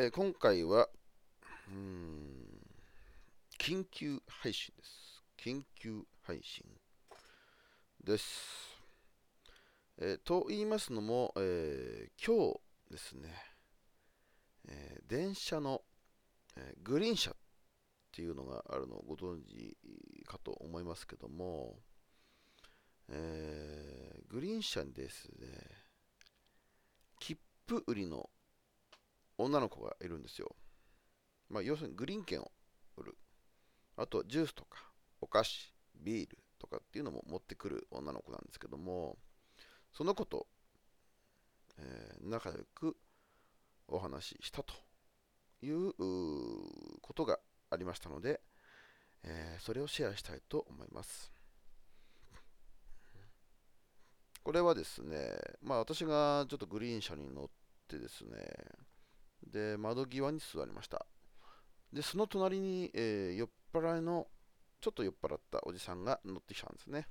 えー今回は、うん、緊急配信です。緊急配信です。えーと言いますのも、えー今日ですね、えー電車の、えグリーン車っていうのがあるのをご存知かと思いますけども、えグリーン車にですね、切符売りの女の子がいるんですよ。まあ、要するにグリーン券を売る。あと、ジュースとか、お菓子、ビールとかっていうのも持ってくる女の子なんですけども、その子と、えー仲良くお話ししたということがありましたので、えーそれをシェアしたいと思います。これはですね、まあ私がちょっとグリーン車に乗ってですね、で、窓際に座りました。で、その隣に、えー酔っ払いの、ちょっと酔っ払ったおじさんが乗ってきたんですね。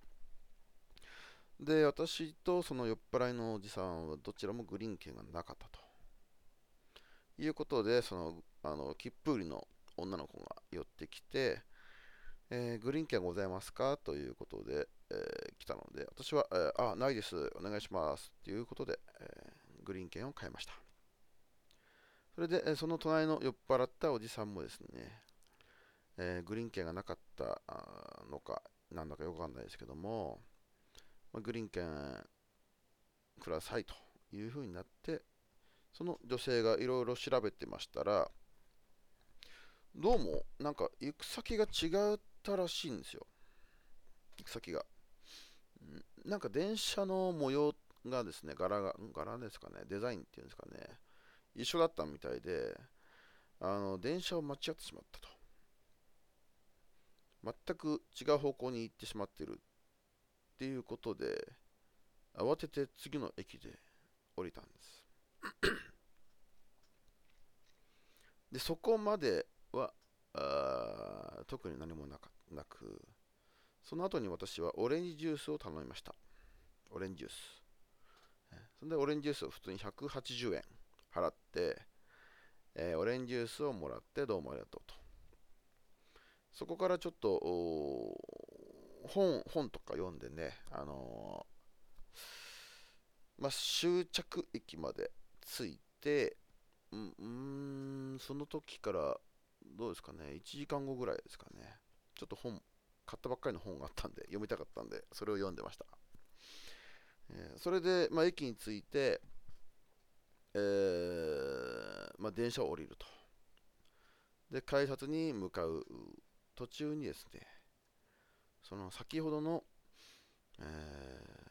で、私とその酔っ払いのおじさんはどちらもグリーン券がなかったと。いうことで、その、あの、切符売りの女の子が寄ってきて、えーグリーン券ございますか？ということで、えー来たので、私は、えーあ、ないです、お願いします。ということで、えーグリーン券を買いました。それで、その隣の酔っ払ったおじさんもですね、えーグリーン券がなかったのか、なんだかよくわかんないですけども、まあグリーン券くださいというふうになって、その女性がいろいろ調べてましたら、どうも、なんか行く先が違ったらしいんですよ。行く先が。なんか電車の模様がですね、柄が、柄ですかね、デザインっていうんですかね、一緒だったみたいで、あの、電車を間違ってしまったと。全く違う方向に行ってしまってるっていうことで、慌てて次の駅で降りたんです。で、そこまでは、あ特に何もなかなく、その後に私はオレンジジュースを頼みました。オレンジジュース。それでオレンジジュースを普通に180円払って、えーオレンジジュースをもらってどうもありがとうと。そこからちょっと本本とか読んでね、あのーまあ、終着駅まで着いて、うんうん、その時からどうですかね、1時間後ぐらいですかね、ちょっと本、買ったばっかりの本があったんで、読みたかったんで、それを読んでました。えーそれで、まあ、駅に着いて、えーまあ、電車を降りると。で、改札に向かう途中にですね、その先ほどの、えー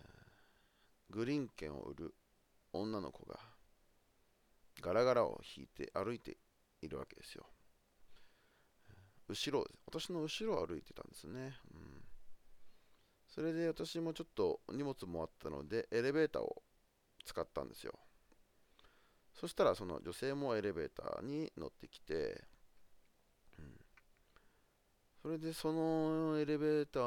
グリーン券を売る女の子が、ガラガラを引いて歩いているわけですよ。後ろ、私の後ろを歩いてたんですね。うん、それで私もちょっと荷物もあったので、エレベーターを使ったんですよ。そしたら、その女性もエレベーターに乗ってきて、うん、それでそのエレベーター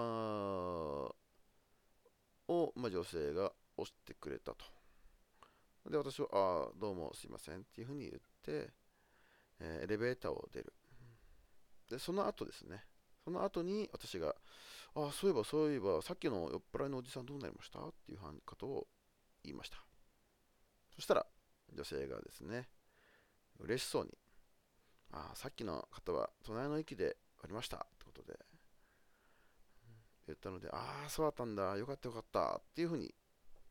を、まあ、女性が押してくれたと。で、私は、ああ、どうもすいませんっていうふうに言って、えーエレベーターを出る。で、その後ですね、その後に私が、ああ、そういえば、そういえば、さっきの酔っ払いのおじさんどうなりました？っていうことを言いました。そしたら、女性がですね、嬉しそうに、ああ、さっきの方は隣の駅でありましたってことで、言ったので、ああ、そうだったんだ、よかったよかったっていうふうに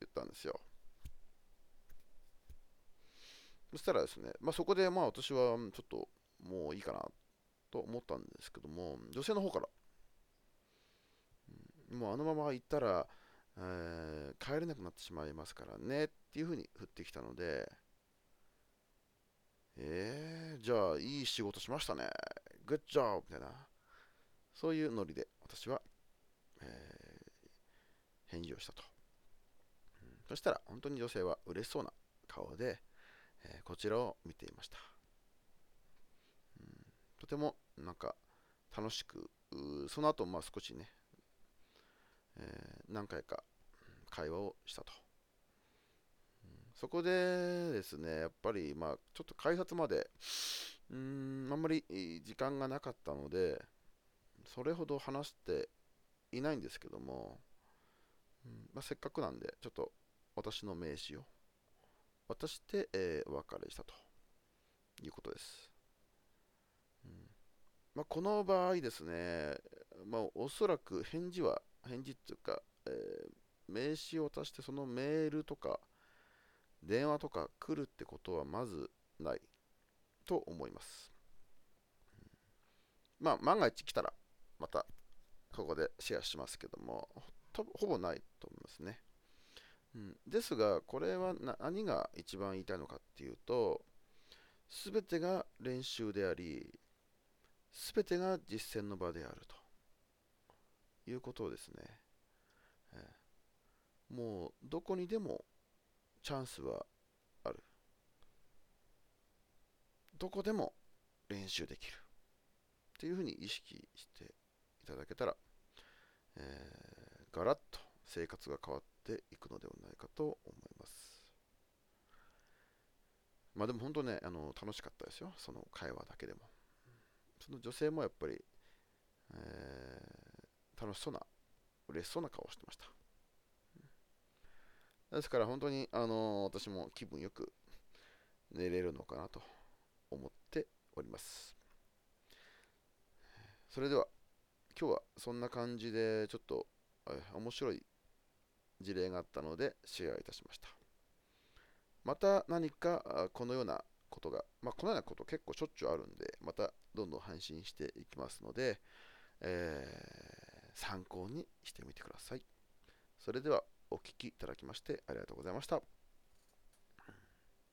言ったんですよ。そしたらですね、まあ、そこでまあ私はちょっともういいかなと思ったんですけども、女性の方から、もうあのまま行ったら、えー帰れなくなってしまいますからねっていうふうに振ってきたので、えー、じゃあいい仕事しましたね、グッジョブみたいな、そういうノリで私は、えー返事をしたと。うんそしたら本当に女性は嬉しそうな顔で、えーこちらを見ていました。うんとてもなんか楽しく、その後まあ少しね、えー何回か会話をしたと。そこでですね、やっぱり、まあ、ちょっと開発まで、うーん、あんまり時間がなかったので、それほど話していないんですけども、うんまあ、せっかくなんで、ちょっと私の名刺を渡して、えー、お別れしたということです。うんまあ、この場合ですね、まあ、おそらく返事は、返事っていうか、えー、名刺を渡してそのメールとか電話とか来るってことはまずないと思います。まあ、万が一来たらまたここでシェアしますけども、ほぼないと思いますね。うん、ですが、これは何が一番言いたいのかっていうと、すべてが練習であり、すべてが実践の場であると。いうことをですね、えー、もうどこにでもチャンスはある。どこでも練習できる。っていうふうに意識していただけたら、えー、ガラッと生活が変わっていくのではないかと思います。まあでも本当ね、あの楽しかったですよ。その会話だけでも。その女性もやっぱり、えー、楽しそうな、嬉しそうな顔をしてました。ですから本当に、あの、私も気分よく寝れるのかなと思っております。それでは、今日はそんな感じでちょっと面白い事例があったのでシェアいたしました。また何かこのようなことが、まあ、このようなこと結構しょっちゅうあるんで、またどんどん配信していきますので、えー、参考にしてみてください。それではお聴きいただきましてありがとうございました。